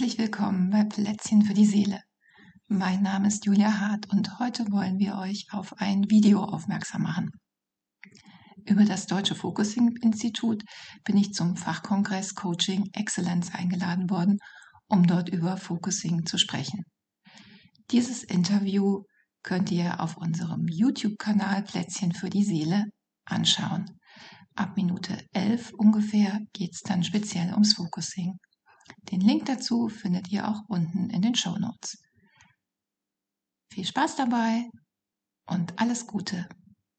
Herzlich willkommen bei Plätzchen für die Seele. Mein Name ist Julia Hart und heute wollen wir euch auf ein Video aufmerksam machen. Über das Deutsche Focusing Institut bin ich zum Fachkongress Coaching Excellence eingeladen worden, um dort über Focusing zu sprechen. Dieses Interview könnt ihr auf unserem YouTube-Kanal Plätzchen für die Seele anschauen. Ab Minute 11 ungefähr geht es dann speziell ums Focusing. Den Link dazu findet ihr auch unten in den Show Notes. Viel Spaß dabei und alles Gute!